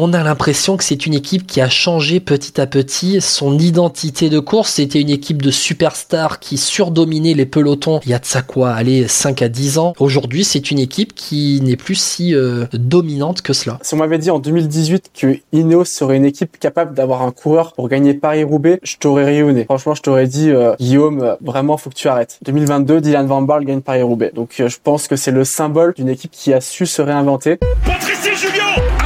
On a l'impression que c'est une équipe qui a changé petit à petit son identité de course. C'était une équipe de superstars qui surdominait les pelotons il y a de ça quoi, aller 5 à 10 ans. Aujourd'hui, c'est une équipe qui n'est plus si euh, dominante que cela. Si on m'avait dit en 2018 que Ineos serait une équipe capable d'avoir un coureur pour gagner Paris-Roubaix, je t'aurais rayonné. Franchement, je t'aurais dit, euh, Guillaume, euh, vraiment, faut que tu arrêtes. 2022, Dylan Van Barle gagne Paris-Roubaix. Donc, je pense que c'est le symbole d'une équipe qui a su se réinventer. Patrice Julien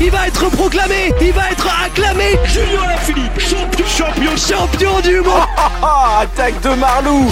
Il va être proclamé, il va être acclamé. Julien Alaphilippe, champion, champion, champion du monde. Attaque de Marlou.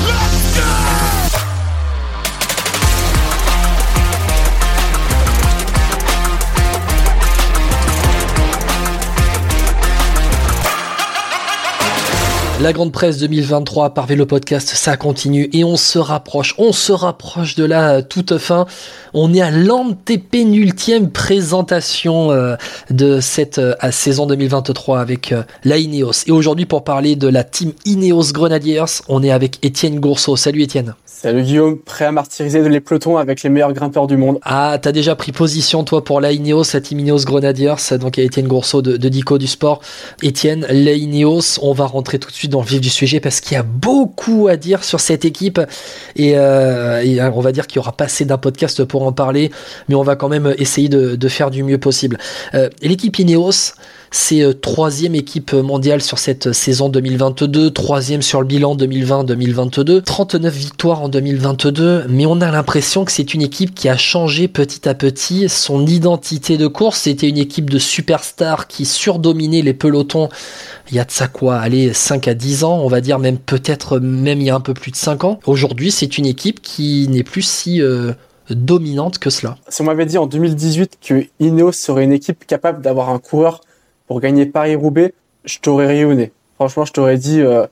La grande presse 2023 par Vélo Podcast, ça continue et on se rapproche, on se rapproche de la toute fin. On est à l'antépénultième présentation euh, de cette euh, saison 2023 avec euh, la Ineos. Et aujourd'hui pour parler de la team Ineos Grenadiers, on est avec Étienne Gourceau. Salut Étienne. Salut Guillaume, prêt à martyriser les pelotons avec les meilleurs grimpeurs du monde. Ah, t'as déjà pris position toi pour la Ineos, la team Ineos Grenadiers, donc Étienne Gourceau de, de Dico du Sport. Étienne, la Ineos, on va rentrer tout de suite dans le vif du sujet parce qu'il y a beaucoup à dire sur cette équipe et, euh, euh, on va dire qu'il y aura pas assez d'un podcast pour en parler, mais on va quand même essayer de, faire du mieux possible. Euh, l'équipe Ineos, c'est euh, troisième équipe mondiale sur cette saison 2022, troisième sur le bilan 2020-2022, 39 victoires en 2022, mais on a l'impression que c'est une équipe qui a changé petit à petit son identité de course. C'était une équipe de superstars qui surdominait les pelotons il y a de ça quoi, aller 5 à 10 ans, on va dire même peut-être même il y a un peu plus de 5 ans. Aujourd'hui, c'est une équipe qui n'est plus si euh, dominante que cela. Si on m'avait dit en 2018 que Ineos serait une équipe capable d'avoir un coureur pour gagner Paris-Roubaix, je t'aurais rayonné. Franchement, je t'aurais dit, euh,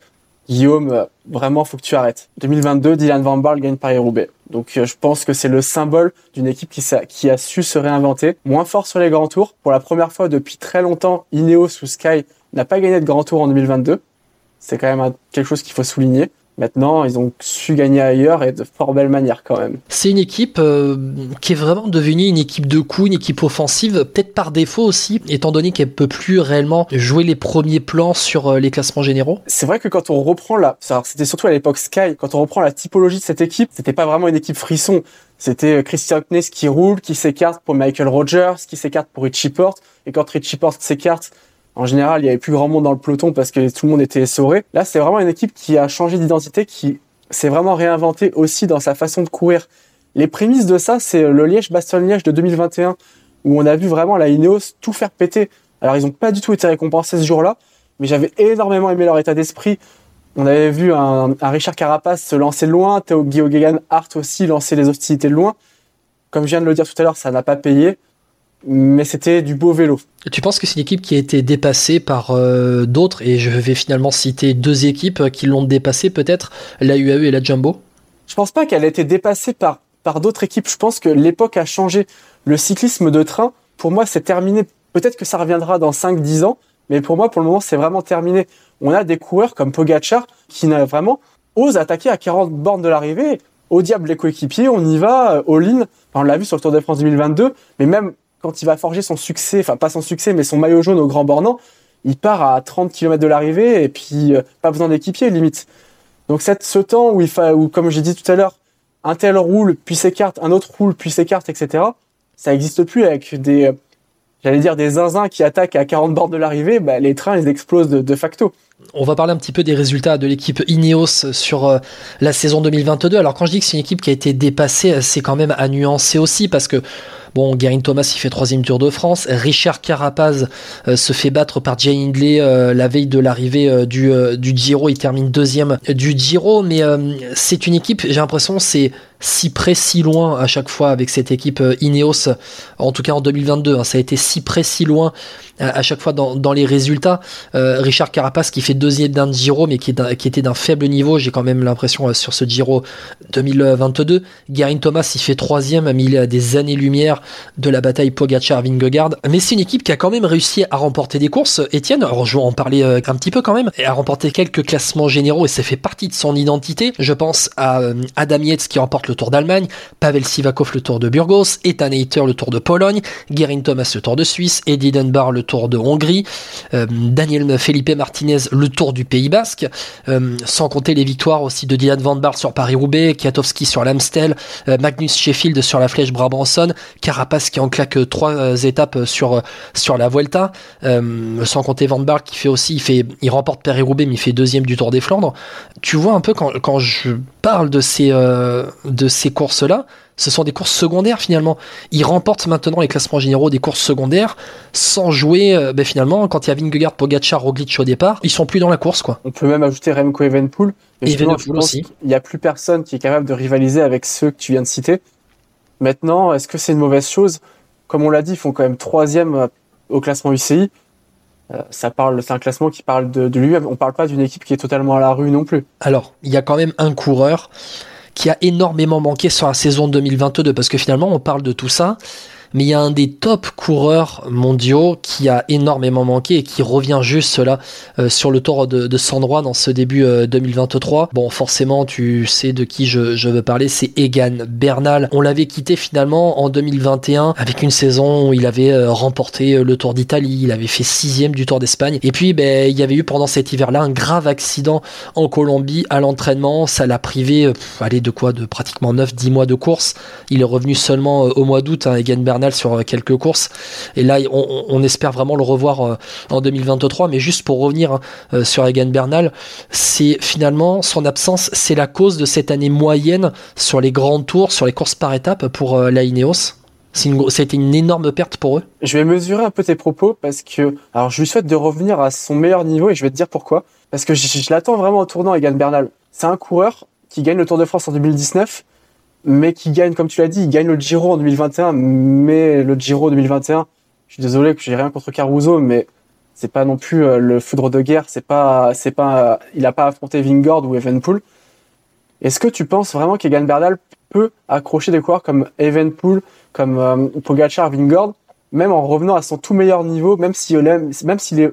Guillaume, euh, vraiment, faut que tu arrêtes. 2022, Dylan Van Barle gagne Paris-Roubaix. Donc, euh, je pense que c'est le symbole d'une équipe qui, qui a su se réinventer. Moins fort sur les grands tours. Pour la première fois depuis très longtemps, Ineos ou Sky n'a pas gagné de grand tour en 2022. C'est quand même quelque chose qu'il faut souligner. Maintenant, ils ont su gagner ailleurs et de fort belle manière quand même. C'est une équipe euh, qui est vraiment devenue une équipe de coups, une équipe offensive, peut-être par défaut aussi, étant donné qu'elle peut plus réellement jouer les premiers plans sur euh, les classements généraux. C'est vrai que quand on reprend la, c'était surtout à l'époque Sky, quand on reprend la typologie de cette équipe, c'était pas vraiment une équipe frisson. C'était euh, Christian Kness qui roule, qui s'écarte pour Michael Rogers, qui s'écarte pour Richie Porte, et quand Richie Porte s'écarte, en général, il y avait plus grand monde dans le peloton parce que tout le monde était essoré. Là, c'est vraiment une équipe qui a changé d'identité, qui s'est vraiment réinventée aussi dans sa façon de courir. Les prémices de ça, c'est le Liège-Bastogne-Liège de 2021, où on a vu vraiment la Ineos tout faire péter. Alors, ils n'ont pas du tout été récompensés ce jour-là, mais j'avais énormément aimé leur état d'esprit. On avait vu un, Richard Carapace se lancer loin, Théo Geoghegan Hart aussi lancer les hostilités de loin. Comme je viens de le dire tout à l'heure, ça n'a pas payé mais c'était du beau vélo. Tu penses que c'est une équipe qui a été dépassée par euh, d'autres, et je vais finalement citer deux équipes qui l'ont dépassée peut-être, la UAE et la Jumbo Je pense pas qu'elle ait été dépassée par, par d'autres équipes, je pense que l'époque a changé. Le cyclisme de train, pour moi, c'est terminé. Peut-être que ça reviendra dans 5-10 ans, mais pour moi, pour le moment, c'est vraiment terminé. On a des coureurs comme Pogacar qui n'a vraiment osent attaquer à 40 bornes de l'arrivée. Au diable les coéquipiers, on y va, euh, all-in. on l'a vu sur le Tour de France 2022, mais même quand il va forger son succès, enfin pas son succès, mais son maillot jaune au Grand Bornand, il part à 30 km de l'arrivée et puis euh, pas besoin d'équipier limite. Donc cette, ce temps où il où comme j'ai dit tout à l'heure, un tel roule puis s'écarte, un autre roule puis s'écarte, etc. Ça n'existe plus avec des, euh, j'allais dire des zinzins qui attaquent à 40 bornes de l'arrivée. Bah, les trains ils explosent de, facto. On va parler un petit peu des résultats de l'équipe Ineos sur euh, la saison 2022. Alors quand je dis que c'est une équipe qui a été dépassée, c'est quand même à nuancer aussi parce que Bon, Guerin Thomas, il fait troisième Tour de France. Richard Carapaz euh, se fait battre par Jay Hindley euh, la veille de l'arrivée euh, du, du Giro. Il termine deuxième du Giro, mais c'est une équipe, j'ai l'impression, c'est si près, si loin à chaque fois avec cette équipe Ineos, en tout cas en 2022. Hein, ça a été si près, si loin à chaque fois dans, dans les résultats. Richard Carapaz qui fait deuxième d'un Giro, mais qui, était d'un faible niveau, j'ai quand même l'impression sur ce Giro 2022. Guerin Thomas, il fait troisième, mais il a des années-lumière de la bataille Pogacar-Vingegaard. Mais c'est une équipe qui a quand même réussi à remporter des courses. Etienne, alors je vais en parler euh, un petit peu quand même, et à remporter quelques classements généraux et ça fait partie de son identité. Je pense à euh, Adam Yates qui remporte le Tour d'Allemagne, Pavel Sivakov le Tour de Burgos, Ethan Hayter le Tour de Pologne, Guerin Thomas le Tour de Suisse, Eddie Dunbar le Tour de Hongrie, euh, Daniel Felipe Martinez le Tour du Pays Basque, sans compter les victoires aussi de Dylan Van Baar sur Paris-Roubaix, Kiatowski sur l'Amstel, Magnus Sheffield sur la Flèche Brabanson, Carapace qui en claque trois étapes sur sur la Vuelta, sans compter Van Baar qui fait aussi il fait il remporte Paris-Roubaix mais il fait deuxième du Tour des Flandres. Tu vois un peu quand, quand je parle de ces euh, de ces courses là, ce sont des courses secondaires finalement. Il remporte maintenant les classements généraux des courses secondaires sans jouer. Euh, ben, finalement, quand il y a Vingegaard, Pogacar, Roglic au départ, ils sont plus dans la course quoi. On peut même ajouter Remco Evenpool. Evenpool aussi. Il n'y a plus personne qui est capable de rivaliser avec ceux que tu viens de citer. Maintenant, est-ce que c'est une mauvaise chose? Comme on l'a dit, ils font quand même troisième euh, au classement UCI. Euh, ça parle, c'est un classement qui parle de, lui-même. On parle pas d'une équipe qui est totalement à la rue non plus. Alors, il y a quand même un coureur qui a énormément manqué sur la saison 2022 parce que finalement on parle de tout ça mais il y a un des top coureurs mondiaux qui a énormément manqué et qui revient juste là euh, sur le tour de, de Sandroit dans ce début 2023. Euh, bon, forcément, tu sais de qui je, je veux parler, c'est Egan Bernal. On l'avait quitté finalement en 2021 avec une saison où il avait euh, remporté le Tour d'Italie, il avait fait sixième du Tour d'Espagne. Et puis, ben, il y avait eu pendant cet hiver-là un grave accident en Colombie à l'entraînement. Ça l'a privé, allez, de quoi? De pratiquement 9-10 mois de course. Il est revenu seulement au mois d'août, hein, Egan Bernal sur euh, quelques courses. Et là, on, espère vraiment le revoir euh, en 2023. Mais juste pour revenir euh, sur Egan Bernal, c'est finalement son absence, c'est la cause de cette année moyenne sur les grands tours, sur les courses par étapes pour la Ineos. Une, une énorme perte pour eux. Je vais mesurer un peu tes propos parce que, alors, je lui souhaite de revenir à son meilleur niveau et je vais te dire pourquoi. Parce que je, je l'attends vraiment au tournant, Egan Bernal. C'est un coureur qui gagne le Tour de France en 2019 mais qui gagne, comme tu l'as dit, il gagne le Giro en 2021, mais le Giro 2021, je suis désolé que j'ai rien contre Caruso, mais c'est pas non plus euh, le foudre de guerre, c'est pas, c'est pas, il a pas affronté Vingord ou Evenpool. Est-ce que tu penses vraiment qu'Egan Bernal peut accrocher des coureurs comme Evenpool, comme euh, Pogacar, Vingord, même en revenant à son tout meilleur niveau, même même s'il est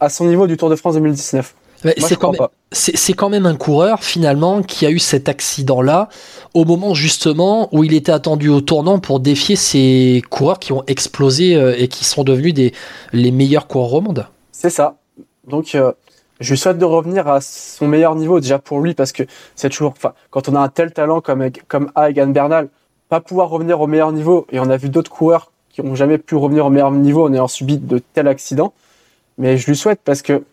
à son niveau du Tour de France 2019 c'est quand, quand, même un coureur finalement qui a eu cet accident-là au moment justement où il était attendu au tournant pour défier ces coureurs qui ont explosé euh, et qui sont devenus des, les meilleurs coureurs au monde. C'est ça. Donc euh, je lui souhaite de revenir à son meilleur niveau déjà pour lui parce que c'est toujours, enfin, quand on a un tel talent comme comme Egan Bernal, pas pouvoir revenir au meilleur niveau et on a vu d'autres coureurs qui n'ont jamais pu revenir au meilleur niveau en ayant subi de tels accidents. Mais je lui souhaite parce que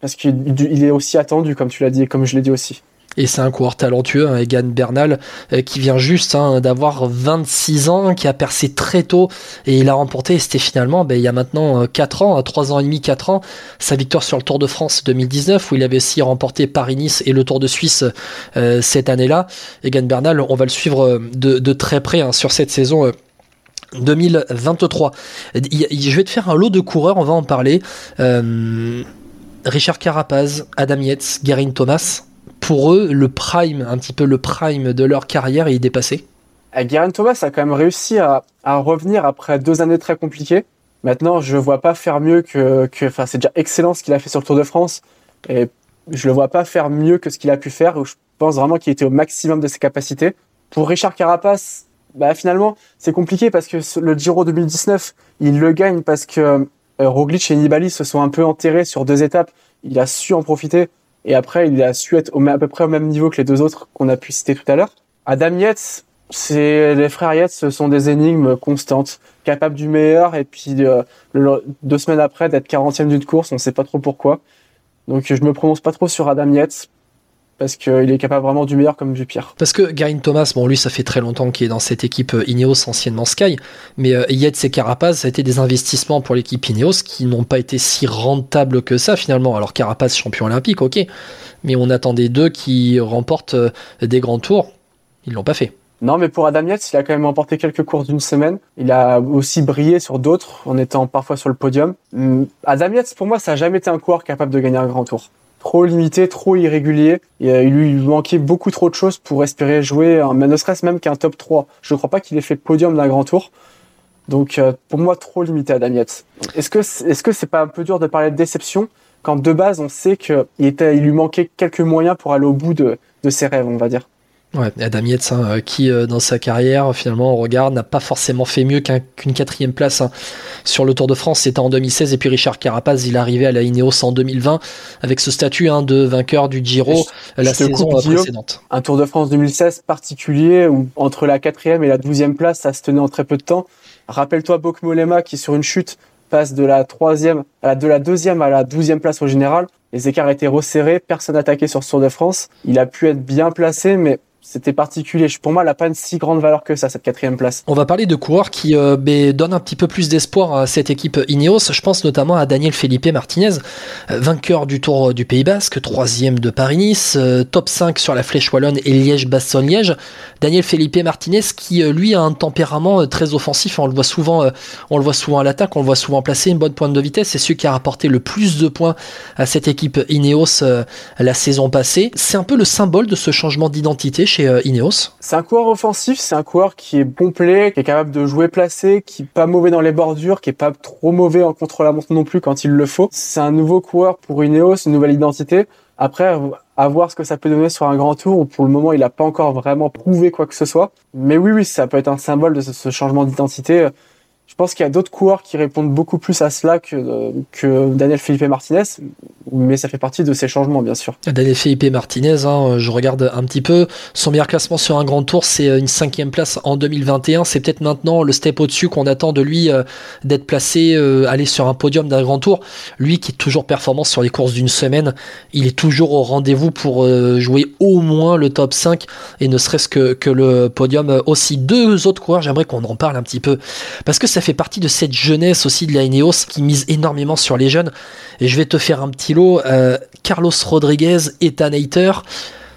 parce qu'il est aussi attendu, comme tu l'as dit comme je l'ai dit aussi. Et c'est un coureur talentueux, hein, Egan Bernal, euh, qui vient juste hein, d'avoir 26 ans, qui a percé très tôt, et il a remporté, c'était finalement, ben, il y a maintenant 4 euh, ans, 3 ans et demi, 4 ans, sa victoire sur le Tour de France 2019, où il avait aussi remporté Paris-Nice et le Tour de Suisse euh, cette année-là. Egan Bernal, on va le suivre de, très près hein, sur cette saison. 2023. Je vais te faire un lot de coureurs, on va en parler. Richard Carapaz, Adam Yates, Garin Thomas, pour eux, le prime, un petit peu le prime de leur carrière est dépassé eh, Garin Thomas a quand même réussi à, revenir après deux années très compliquées. Maintenant, je ne vois pas faire mieux que, enfin, c'est déjà excellent ce qu'il a fait sur le Tour de France, et je le vois pas faire mieux que ce qu'il a pu faire. Je pense vraiment qu'il était au maximum de ses capacités. Pour Richard Carapaz, bah finalement, c'est compliqué parce que le Giro 2019, il le gagne parce que Roglic et Nibali se sont un peu enterrés sur deux étapes. Il a su en profiter. Et après, il a su être à peu près au même niveau que les deux autres qu'on a pu citer tout à l'heure. Adam Yates, c'est les frères Yates, ce sont des énigmes constantes, capables du meilleur. Et puis euh, deux semaines après, d'être 40e d'une course, on ne sait pas trop pourquoi. Donc je me prononce pas trop sur Adam Yates parce qu'il est capable vraiment du meilleur comme du pire. Parce que Garin Thomas, bon lui ça fait très longtemps qu'il est dans cette équipe euh, Ineos, anciennement Sky, mais euh, Yates et Carapaz, ça a été des investissements pour l'équipe Ineos qui n'ont pas été si rentables que ça finalement. Alors Carapaz champion olympique, ok, mais on attendait d'eux qui remportent euh, des grands tours, ils l'ont pas fait. Non, mais pour Adam Yates, il a quand même remporté quelques courses d'une semaine. Il a aussi brillé sur d'autres en étant parfois sur le podium. Hum, Adam Yates, pour moi, ça a jamais été un coureur capable de gagner un grand tour. Trop limité, trop irrégulier. Euh, il lui manquait beaucoup trop de choses pour espérer jouer, un, ne serait-ce même qu'un top 3. Je ne crois pas qu'il ait fait podium d'un grand tour. Donc euh, pour moi, trop limité à Damiette. Est-ce que est-ce que c'est pas un peu dur de parler de déception quand de base on sait qu'il était, il lui manquait quelques moyens pour aller au bout de ses rêves, on va dire? Ouais, Adam Yates, hein, euh, qui euh, dans sa carrière, finalement, on regarde, n'a pas forcément fait mieux qu'une quatrième place hein. sur le Tour de France. C'était en 2016, et puis Richard Carapaz, il est arrivé à la Ineos en 2020 avec ce statut hein, de vainqueur du Giro la saison précédente. Un Tour de France 2016 particulier où entre la quatrième et la douzième place, ça se tenait en très peu de temps. Rappelle-toi Bok Molema qui sur une chute passe de la troisième à la, de la deuxième à la douzième place au général. Les écarts étaient resserrés, personne attaqué sur ce Tour de France. Il a pu être bien placé, mais c'était particulier. Pour moi, elle n'a pas une si grande valeur que ça, cette quatrième place. On va parler de coureurs qui euh, ben, donnent un petit peu plus d'espoir à cette équipe Ineos. Je pense notamment à Daniel Felipe Martinez, euh, vainqueur du Tour du Pays Basque, troisième de Paris-Nice, euh, top 5 sur la Flèche Wallonne et Liège-Bastogne-Liège. Daniel Felipe Martinez qui, lui, a un tempérament très offensif. On le voit souvent, on le voit souvent à l'attaque, on le voit souvent placer une bonne pointe de vitesse. C'est celui qui a rapporté le plus de points à cette équipe Ineos la saison passée. C'est un peu le symbole de ce changement d'identité euh, Ineos. C'est un coureur offensif, c'est un coureur qui est complet, qui est capable de jouer placé, qui est pas mauvais dans les bordures, qui est pas trop mauvais en contre-la-montre non plus quand il le faut. C'est un nouveau coureur pour Ineos, une nouvelle identité. Après, à voir ce que ça peut donner sur un grand tour. Pour le moment, il n'a pas encore vraiment prouvé quoi que ce soit. Mais oui, oui, ça peut être un symbole de ce changement d'identité. Je pense qu'il y a d'autres coureurs qui répondent beaucoup plus à cela que, que Daniel Felipe Martinez, mais ça fait partie de ces changements, bien sûr. Daniel Felipe Martinez, hein, je regarde un petit peu, son meilleur classement sur un grand tour, c'est une cinquième place en 2021. C'est peut-être maintenant le step au-dessus qu'on attend de lui euh, d'être placé, euh, aller sur un podium d'un grand tour. Lui qui est toujours performant sur les courses d'une semaine, il est toujours au rendez-vous pour euh, jouer au moins le top 5 et ne serait-ce que, que le podium aussi. Deux autres coureurs, j'aimerais qu'on en parle un petit peu parce que ça fait partie de cette jeunesse aussi de la Ineos qui mise énormément sur les jeunes. Et je vais te faire un petit Euh, Carlos Rodriguez, Ethan Hayter.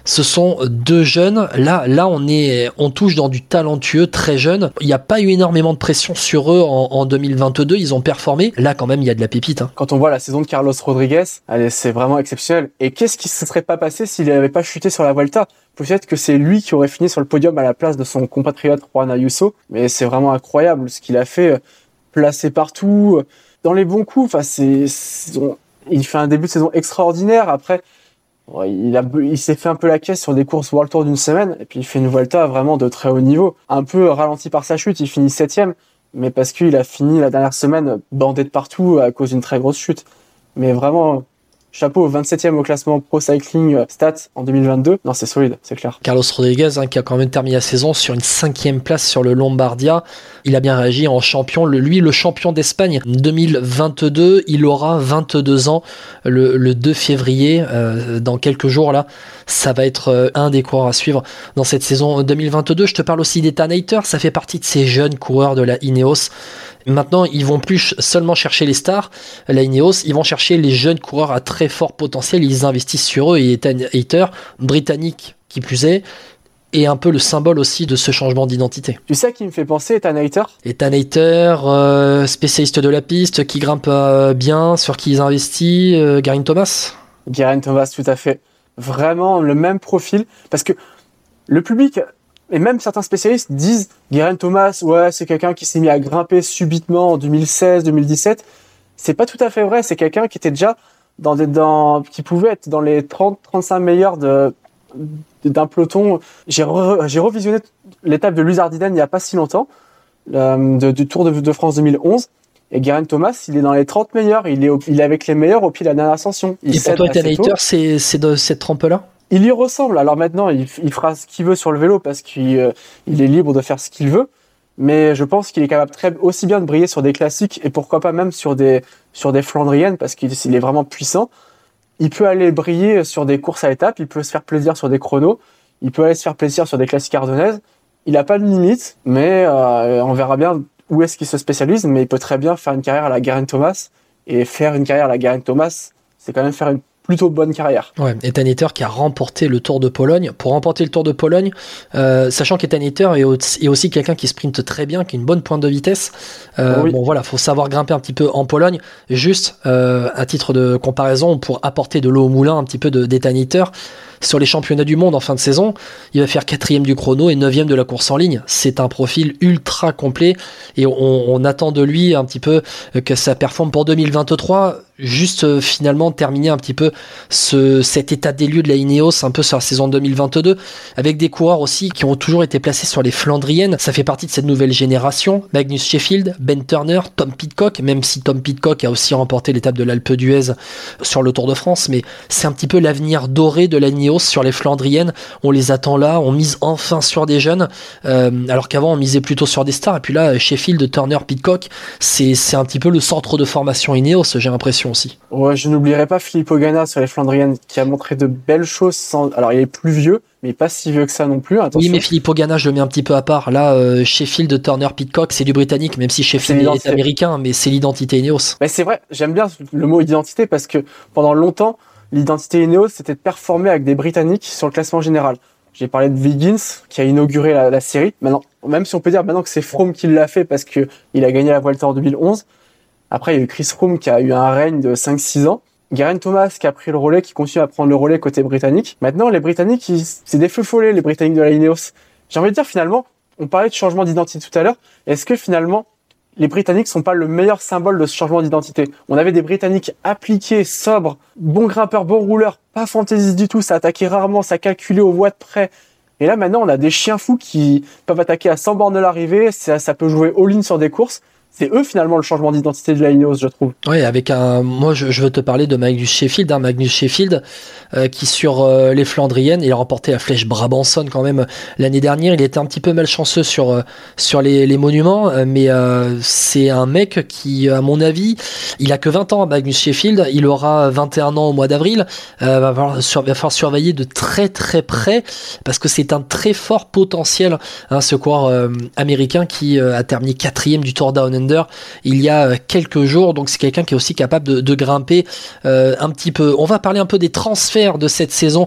Ce sont deux jeunes. Là, là, on est, on touche dans du talentueux, très jeune. Il n'y a pas eu énormément de pression sur eux en, 2022. Ils ont performé. Là, quand même, il y a de la pépite. Hein. Quand on voit la saison de Carlos Rodriguez, c'est vraiment exceptionnel. Et qu'est-ce qui se serait pas passé s'il n'avait pas chuté sur la Volta Peut-être que c'est lui qui aurait fini sur le podium à la place de son compatriote Juan Ayuso. Mais c'est vraiment incroyable ce qu'il a fait, placé partout, dans les bons coups. Enfin, c'est, il fait un début de saison extraordinaire. Après, il, s'est fait un peu la caisse sur des courses World Tour d'une semaine, et puis il fait une Volta vraiment de très haut niveau. Un peu ralenti par sa chute, il finit septième, mais parce qu'il a fini la dernière semaine bandé de partout à cause d'une très grosse chute. Mais vraiment, Chapeau, 27e au classement Pro Cycling euh, Stats en 2022. Non, c'est solide, c'est clair. Carlos Rodriguez, hein, qui a quand même terminé la saison sur une cinquième place sur le Lombardia. Il a bien réagi en champion. Lui, le champion d'Espagne 2022, il aura 22 ans le, 2 février, euh, dans quelques jours là. Ça va être euh, un des coureurs à suivre dans cette saison 2022. Je te parle aussi des Tanater, ça fait partie de ces jeunes coureurs de la Ineos. Maintenant, ils vont plus seulement chercher les stars, la Ineos, ils vont chercher les jeunes coureurs à très fort potentiel, ils investissent sur eux et Ethan Hater, britannique qui plus est, est un peu le symbole aussi de ce changement d'identité. Tu sais qui me fait penser Ethan Hater? Ethan Hater, euh, spécialiste de la piste, qui grimpe euh, bien, sur qui ils investissent, euh, Garin Thomas Garin Thomas, tout à fait. Vraiment le même profil, parce que le public et même certains spécialistes disent Guerin Thomas, ouais, c'est quelqu'un qui s'est mis à grimper subitement en 2016, 2017. C'est pas tout à fait vrai. C'est quelqu'un qui était déjà dans des, dans, qui pouvait être dans les 30, 35 meilleurs de, d'un peloton. J'ai, j'ai revisionné l'étape de Luzardiden il y a pas si longtemps, euh, du Tour de, France 2011. Et Guerin Thomas, il est dans les 30 meilleurs. Il est, il est avec les meilleurs au pied de la dernière ascension. Il et pour toi, c'est, c'est de cette trempe-là? Il y ressemble. Alors maintenant, il, fera ce qu'il veut sur le vélo parce qu'il euh, est libre de faire ce qu'il veut. Mais je pense qu'il est capable très aussi bien de briller sur des classiques et pourquoi pas même sur des sur des Flandriennes parce qu'il est vraiment puissant. Il peut aller briller sur des courses à étapes, il peut se faire plaisir sur des chronos, il peut aller se faire plaisir sur des classiques ardennaises. Il n'a pas de limite, mais euh, on verra bien où est-ce qu'il se spécialise. Mais il peut très bien faire une carrière à la Garen Thomas et faire une carrière à la Garen Thomas, c'est quand même faire une plutôt bonne carrière. Ouais, Ethan Eter qui a remporté le Tour de Pologne. Pour remporter le Tour de Pologne, euh, sachant qu'Ethan Eter est, est, aussi quelqu'un qui sprinte très bien, qui a une bonne pointe de vitesse. Euh, oui. Bon voilà, faut savoir grimper un petit peu en Pologne. Juste euh, à titre de comparaison, pour apporter de l'eau au moulin un petit peu d'Ethan Eter sur les championnats du monde en fin de saison, il va faire quatrième du chrono et neuvième de la course en ligne. C'est un profil ultra complet et on, on, attend de lui un petit peu que ça performe pour 2023. Juste euh, finalement terminer un petit peu ce, cet état des lieux de la Ineos un peu sur la saison 2022 avec des coureurs aussi qui ont toujours été placés sur les Flandriennes. Ça fait partie de cette nouvelle génération. Magnus Sheffield, Ben Turner, Tom Pitcock, même si Tom Pitcock a aussi remporté l'étape de l'Alpe d'Huez sur le Tour de France, mais c'est un petit peu l'avenir doré de la Ineos sur les Flandriennes. On les attend là, on mise enfin sur des jeunes, euh, alors qu'avant on misait plutôt sur des stars. Et puis là, Sheffield, Turner, Pitcock, c'est un petit peu le centre de formation Ineos, j'ai l'impression aussi. Ouais, je n'oublierai pas Philippe Ogana sur les Flandriennes, qui a montré de belles choses. Sans... Alors il est plus vieux, mais pas si vieux que ça non plus. Attention. Oui, mais Philippe Ogana, je le mets un petit peu à part. Là, euh, Sheffield, Turner, Pitcock, c'est du britannique, même si Sheffield est, est, américain, mais c'est l'identité Ineos. Mais c'est vrai, j'aime bien le mot identité parce que pendant longtemps, l'identité Ineos, c'était de performer avec des Britanniques sur le classement général. J'ai parlé de Wiggins, qui a inauguré la, la, série. Maintenant, même si on peut dire maintenant que c'est Froome qui l'a fait parce que il a gagné la Vuelta en 2011. Après, il y a eu Chris Froome qui a eu un règne de 5-6 ans. Garen Thomas qui a pris le relais, qui continue à prendre le relais côté britannique. Maintenant, les Britanniques, c'est des feux follets, les Britanniques de la Ineos. J'ai envie de dire finalement, on parlait de changement d'identité tout à l'heure. Est-ce que finalement, les Britanniques sont pas le meilleur symbole de ce changement d'identité? On avait des Britanniques appliqués, sobres, bons grimpeurs, bons rouleurs, pas fantaisistes du tout, ça attaquait rarement, ça calculait aux voies de près. Et là maintenant, on a des chiens fous qui peuvent attaquer à 100 bornes de l'arrivée, ça, ça peut jouer all-in sur des courses c'est eux finalement le changement d'identité de la Ineos, je trouve. Oui, avec un. Moi, je, je, veux te parler de Magnus Sheffield, hein, Magnus Sheffield, euh, qui sur euh, les Flandriennes, il a remporté la flèche Brabanson quand même l'année dernière. Il était un petit peu malchanceux sur euh, sur les, les monuments, mais c'est un mec qui, à mon avis, il a que 20 ans, Magnus Sheffield. Il aura 21 ans au mois d'avril. va, falloir va falloir surveiller de très très près parce que c'est un très fort potentiel, hein, ce coureur américain qui a terminé quatrième du Tour Down il y a quelques jours. Donc c'est quelqu'un qui est aussi capable de, de grimper euh, un petit peu. On va parler un peu des transferts de cette saison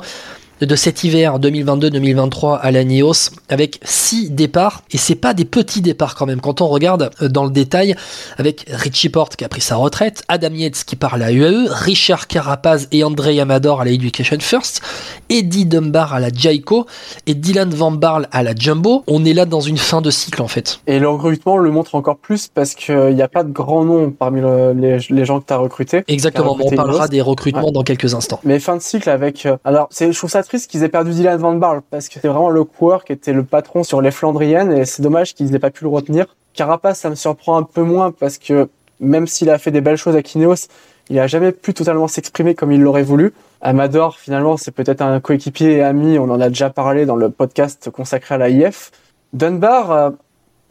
de cet hiver 2022-2023 à la NIOS avec six départs et c'est pas des petits départs quand même quand on regarde euh, dans le détail avec Richie Porte qui a pris sa retraite, Adam Yates qui part à la UAE, Richard Carapaz et André Amador à la Education First, Eddie Dunbar à la Jaico et Dylan Van Barle à la Jumbo. On est là dans une fin de cycle en fait. Et le recrutement le montre encore plus parce qu'il n'y a pas de grand nom parmi le, les, les, gens que tu as recrutés. Exactement, on parlera des recrutements ouais. dans quelques instants. Mais fin de cycle avec... Euh, alors c'est, je trouve ça triste qu'ils aient perdu Dylan Van Barle parce que c'est vraiment le coureur qui était le patron sur les Flandriennes et c'est dommage qu'ils n'aient pas pu le retenir. Carapace, ça me surprend un peu moins parce que même s'il a fait des belles choses à Kineos, il a jamais pu totalement s'exprimer comme il l'aurait voulu. Amador, finalement, c'est peut-être un coéquipier et ami, on en a déjà parlé dans le podcast consacré à la IF. Dunbar, euh,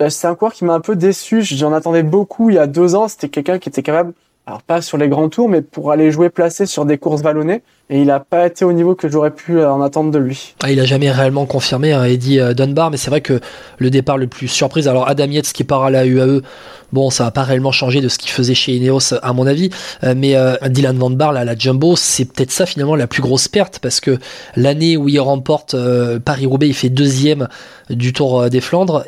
c'est un coureur qui m'a un peu déçu, j'en attendais beaucoup il y a deux ans, c'était quelqu'un qui était capable alors pas sur les grands tours, mais pour aller jouer placé sur des courses vallonnées. Et il n'a pas été au niveau que j'aurais pu en attendre de lui. Ah, il a jamais réellement confirmé, hein, Eddie Dunbar, mais c'est vrai que le départ le plus surprise, alors Adam Yates qui part à la UAE, bon, ça va pas réellement changé de ce qu'il faisait chez Ineos à mon avis, euh, mais euh, Dylan Van Barle à la Jumbo, c'est peut-être ça finalement la plus grosse perte, parce que l'année où il remporte euh, Paris-Roubaix, il fait deuxième du Tour des Flandres,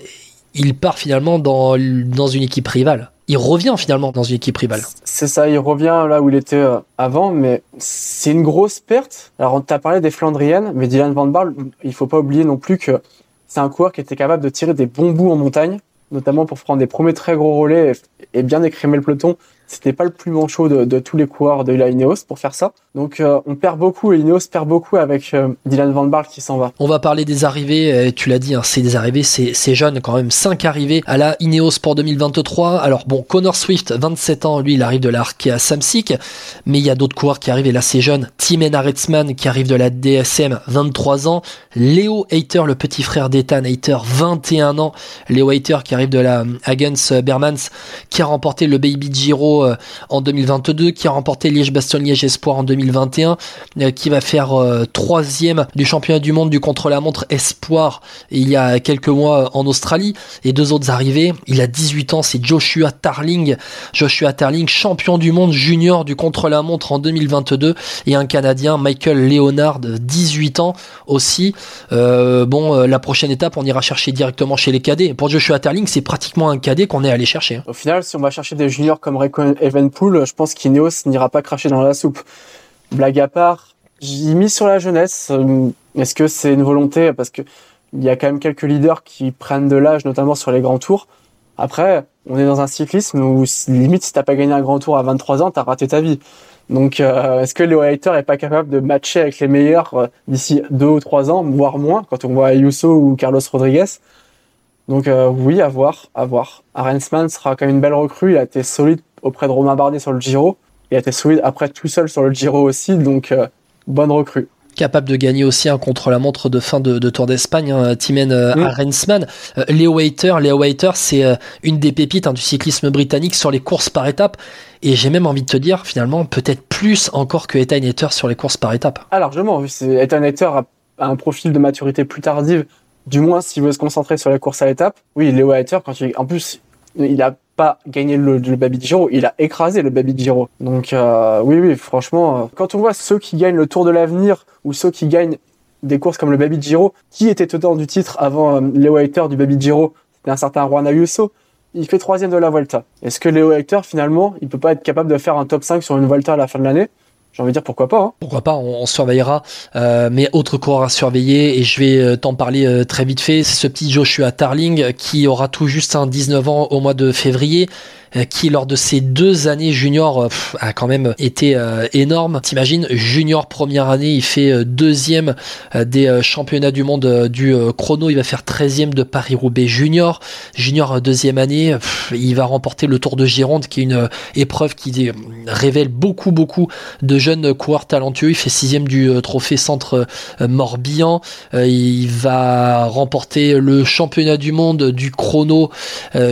il part finalement dans une équipe rivale il revient finalement dans une équipe rivale. C'est ça, il revient là où il était avant, mais c'est une grosse perte. Alors on t'a parlé des Flandriennes, mais Dylan Van Barle, il faut pas oublier non plus que c'est un coureur qui était capable de tirer des bons bouts en montagne, notamment pour prendre des premiers très gros relais et, bien écrémer le peloton. C'était pas le plus manchot de, de tous les coureurs de la Ineos pour faire ça. Donc euh, on perd beaucoup et Ineos perd beaucoup avec euh, Dylan Van Barle qui s'en va. On va parler des arrivées, tu l'as dit, hein, c'est des arrivées, c'est jeune quand même, 5 arrivées à la Ineos pour 2023. Alors bon, Connor Swift, 27 ans, lui il arrive de la Arkea Samsic, mais il y a d'autres coureurs qui arrivent et là c'est jeune. Timen Aretzman qui arrive de la DSM, 23 ans. Léo Hayter, le petit frère d'Ethan Hayter, 21 ans. Léo Hayter qui arrive de la Hagens Bermans, qui a remporté le Baby Giro Giro en 2022, qui a remporté Liège-Bastogne-Liège Espoir en 2021, qui va faire troisième du championnat du monde du contre-la-montre Espoir il y a quelques mois en Australie. Et deux autres arrivées, il a 18 ans, c'est Joshua Tarling. Joshua Tarling, champion du monde junior du contre-la-montre en 2022, et un Canadien, Michael Leonard, 18 ans aussi. bon, la prochaine étape, on ira chercher directement chez les cadets. Pour Joshua Tarling, c'est pratiquement un cadet qu'on est allé chercher. Hein. Au final, si on va chercher des juniors comme Recon Evenpool, je pense qu'Ineos n'ira pas cracher dans la soupe. Blague à part, j'ai mis sur la jeunesse. Euh, est-ce que c'est une volonté? Parce que il y a quand même quelques leaders qui prennent de l'âge, notamment sur les grands tours. Après, on est dans un cyclisme où limite si t'as pas gagné un grand tour à 23 ans, t'as raté ta vie. Donc, euh, est-ce que Léo Hayter est pas capable de matcher avec les meilleurs euh, d'ici deux ou trois ans, voire moins, quand on voit Ayuso ou Carlos Rodriguez? Donc, oui, à voir, à voir. Arensman sera quand même une belle recrue. Il a été solide auprès de Romain Bardet sur le Giro. Il a été solide après tout seul sur le Giro aussi, donc bonne recrue capable de gagner aussi un contre-la-montre de fin de, Tour d'Espagne, hein, Timen euh, mm. Arensman. Euh, Leo Waiter, Leo Waiter, c'est euh, une des pépites hein, du cyclisme britannique sur les courses par étapes. Et j'ai même envie de te dire, finalement, peut-être plus encore que Ethan Hater sur les courses par étapes. Ah, largement. Ethan Hater a, un profil de maturité plus tardive, du moins s'il veut se concentrer sur les courses à étapes. Oui, Leo Hater, quand il, en plus, il a pas gagné le, Baby Giro, il a écrasé le Baby Giro. Donc euh, oui, oui, franchement, euh, quand on voit ceux qui gagnent le Tour de l'avenir ou ceux qui gagnent des courses comme le Baby Giro, qui était tenant du titre avant euh, Leo Hector du Baby Giro? C'était un certain Juan Ayuso. Il fait troisième de la Volta. Est-ce que Leo Hector, finalement, il peut pas être capable de faire un top 5 sur une Volta à la fin de l'année? J'ai envie de dire pourquoi pas. Hein. Pourquoi pas, on, surveillera. Euh, mais autre coureur à surveiller, et je vais euh, t'en parler euh, très vite fait, c'est ce petit Joshua Tarling qui aura tout juste un 19 ans au mois de février. Euh, qui lors de ses deux années junior euh, a quand même été euh, énorme. T'imagines, junior première année, il fait deuxième des championnats du monde du chrono, il va faire 13e de Paris-Roubaix junior. Junior deuxième année, il va remporter le Tour de Gironde qui est une épreuve qui révèle beaucoup beaucoup de jeunes coureurs talentueux. Il fait sixième du trophée centre Morbihan. Il va remporter le championnat du monde du chrono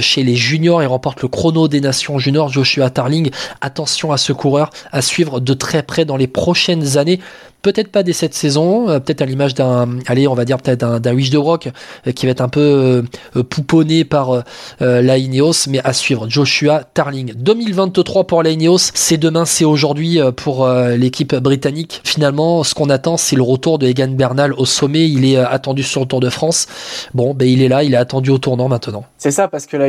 chez les juniors. Il remporte le chrono des Nations Junior, Joshua Tarling. Attention à ce coureur à suivre de très près dans les prochaines années peut-être pas dès cette saison, euh, peut-être à l'image d'un, allez, on va dire peut-être d'un, Wish de Rock euh, qui va être un peu euh, pouponné par Ineos, mais à suivre. Joshua Tarling. 2023 pour la c'est demain, c'est aujourd'hui pour l'équipe britannique. Finalement, ce qu'on attend, c'est le retour de Egan Bernal au sommet. Il est attendu sur le Tour de France. Bon, ben il est là, il est attendu au tournant maintenant. C'est ça, parce que la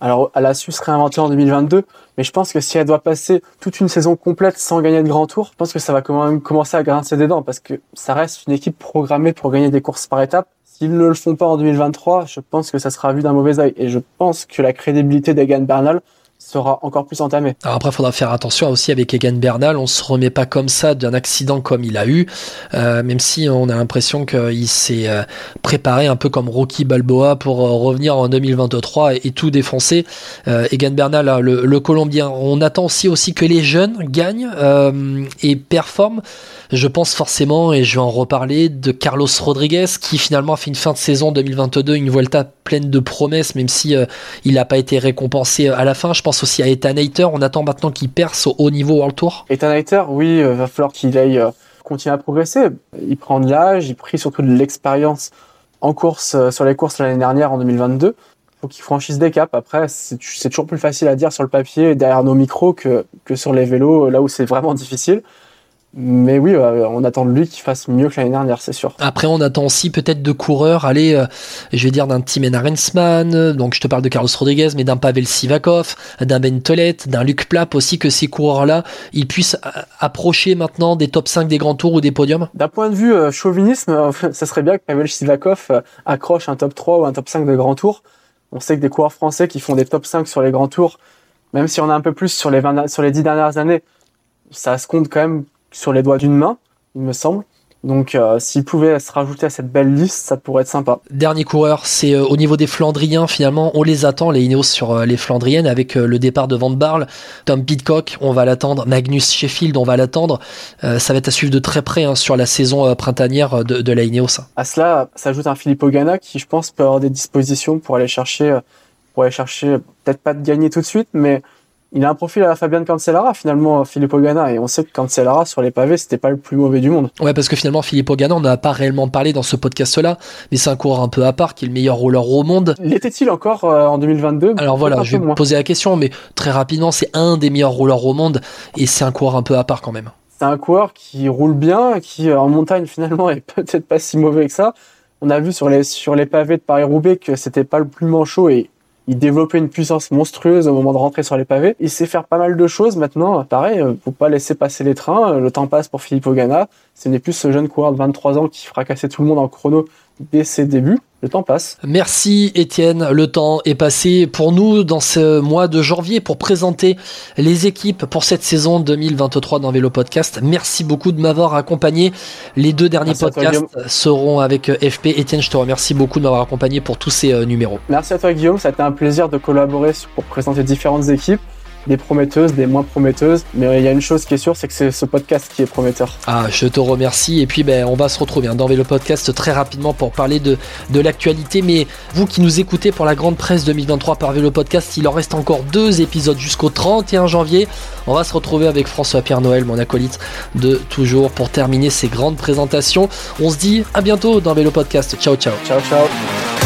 alors, elle a su se réinventer en 2022, mais je pense que si elle doit passer toute une saison complète sans gagner de grand tour, je pense que ça va quand même commencer à grincer des dents parce que ça reste une équipe programmée pour gagner des courses par étapes. S'ils ne le font pas en 2023, je pense que ça sera vu d'un mauvais œil. Et je pense que la crédibilité d'Egan Bernal sera encore plus entamé. Alors après, il faudra faire attention aussi avec Egan Bernal. On se remet pas comme ça d'un accident comme il a eu, euh, même si on a l'impression qu'il s'est euh, préparé un peu comme Rocky Balboa pour euh, revenir en 2023 et, tout défoncer. Egan Bernal, le, le, Colombien. On attend aussi aussi que les jeunes gagnent et performent. Je pense forcément, et je vais en reparler, de Carlos Rodriguez qui finalement a fait une fin de saison 2022, une Vuelta pleine de promesses, même si il n'a pas été récompensé à la fin. Je pense aussi à Ethan. On attend maintenant qu'il perce au haut niveau World Tour. Ethan Hayter, oui, euh, va falloir qu'il aille euh, continuer à progresser. Il prend de l'âge, il prit surtout de l'expérience en course euh, sur les courses l'année dernière en 2022. Faut qu'il franchisse des caps. Après, c'est toujours plus facile à dire sur le papier derrière nos micros que, que sur les vélos, là où c'est vraiment difficile. Mais oui, euh, on attend de lui qu'il fasse mieux que l'année dernière, c'est sûr. Après, on attend aussi peut-être de coureurs, allez, euh, je vais dire d'un Tim Arensman, donc je te parle de Carlos Rodriguez, mais d'un Pavel Sivakov, d'un Ben Tollett, d'un Luc Plap aussi, que ces coureurs-là, ils puissent euh, approcher maintenant des top 5 des grands tours ou des podiums D'un point de vue chauvinisme, ça serait bien que Pavel Sivakov accroche un top 3 ou un top 5 de grands tours. On sait que des coureurs français qui font des top 5 sur les grands tours, même si on a un peu plus sur les, 20, sur les 10 dernières années, ça se compte quand même sur les doigts d'une main, il me semble. Donc euh, s'il pouvait se rajouter à cette belle liste, ça pourrait être sympa. Dernier coureur, c'est euh, au niveau des Flandriens finalement, on les attend les Ineos sur euh, les Flandriennes avec le départ de Van Barle, Tom Pitcock, on va l'attendre, Magnus Sheffield, on va l'attendre. ça va être à suivre de très près hein, sur la saison printanière de, de la Ineos. À cela s'ajoute un Philippe Ogana qui je pense peut avoir des dispositions pour aller chercher, pour aller chercher peut-être pas de gagner tout de suite, mais il a un profil à la Fabian Cancellara finalement Filippo Ganna et on sait que Cancellara sur les pavés c'était pas le plus mauvais du monde. Ouais parce que finalement Filippo Ganna on n'a pas réellement parlé dans ce podcast là mais c'est un coureur un peu à part qui est le meilleur roller au monde. L'était-il encore euh, en 2022 Alors voilà je vais me poser la question mais très rapidement c'est un des meilleurs rollers au monde et c'est un coureur un peu à part quand même. C'est un coureur qui roule bien qui en montagne finalement est peut-être pas si mauvais que ça. On a vu sur les sur les pavés de Paris-Roubaix que c'était pas le plus manchot et il développait une puissance monstrueuse au moment de rentrer sur les pavés. Il sait faire pas mal de choses maintenant. Pareil, euh, faut pas laisser passer les trains. Le temps passe pour Philippe Ogana. Ce n'est plus ce jeune coureur de 23 ans qui fracassait tout le monde en chrono dès ses débuts. Le temps passe. Merci Étienne, le temps est passé pour nous dans ce mois de janvier pour présenter les équipes pour cette saison 2023 dans Vélo Podcast. Merci beaucoup de m'avoir accompagné. Les deux derniers podcasts seront avec FP. Étienne, je te remercie beaucoup de m'avoir accompagné pour tous ces euh, numéros. Merci à toi Guillaume, ça a été un plaisir de collaborer pour présenter différentes équipes des prometteuses, des moins prometteuses. Mais il y a une chose qui est sûre, c'est que c'est ce podcast qui est prometteur. Ah, je te remercie. Et puis, ben, on va se retrouver hein, dans le Podcast très rapidement pour parler de, de l'actualité. Mais vous qui nous écoutez pour la grande presse 2023 par Vélo Podcast, il en reste encore deux épisodes jusqu'au 31 janvier. On va se retrouver avec François-Pierre Noël, mon acolyte de toujours, pour terminer ces grandes présentations. On se dit à bientôt dans Vélo Podcast. Ciao, ciao. Ciao, ciao.